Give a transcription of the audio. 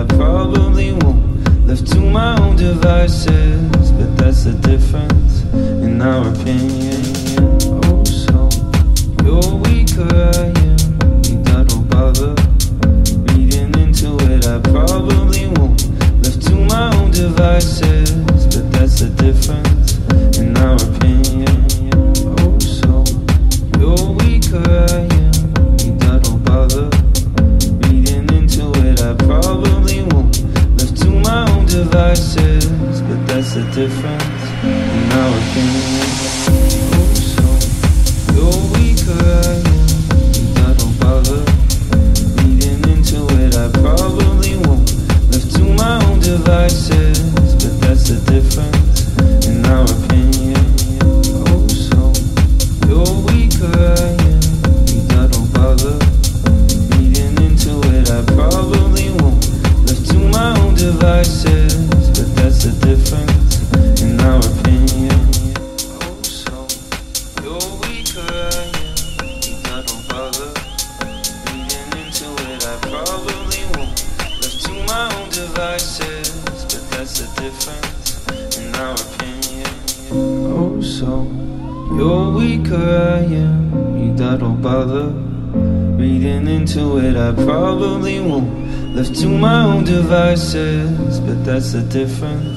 I probably won't. live to my own devices, but that's the difference in our opinion. Oh, so you're weaker, I am. You got no bother reading into it. I probably won't. live to my own devices. the difference. In our opinion It's the difference.